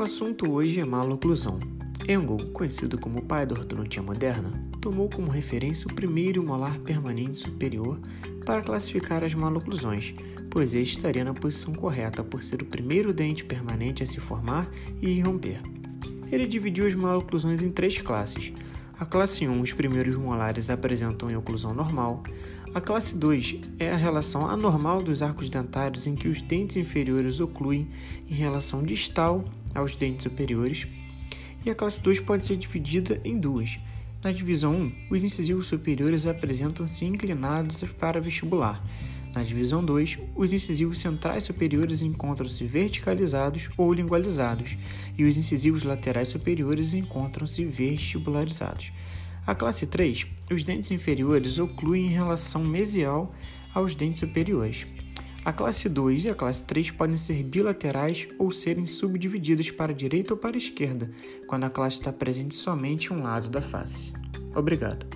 O assunto hoje é maloclusão. Engel, conhecido como pai da ortodontia moderna, tomou como referência o primeiro molar permanente superior para classificar as maloclusões, pois este estaria na posição correta por ser o primeiro dente permanente a se formar e irromper. Ele dividiu as maloclusões em três classes. A classe 1, os primeiros molares apresentam oclusão normal. A classe 2 é a relação anormal dos arcos dentários em que os dentes inferiores ocluem em relação distal aos dentes superiores. E a classe 2 pode ser dividida em duas. Na divisão 1, os incisivos superiores apresentam-se inclinados para vestibular. Na divisão 2, os incisivos centrais superiores encontram-se verticalizados ou lingualizados, e os incisivos laterais superiores encontram-se vestibularizados. A classe 3, os dentes inferiores ocluem em relação mesial aos dentes superiores. A classe 2 e a classe 3 podem ser bilaterais ou serem subdivididas para a direita ou para a esquerda, quando a classe está presente somente um lado da face. Obrigado.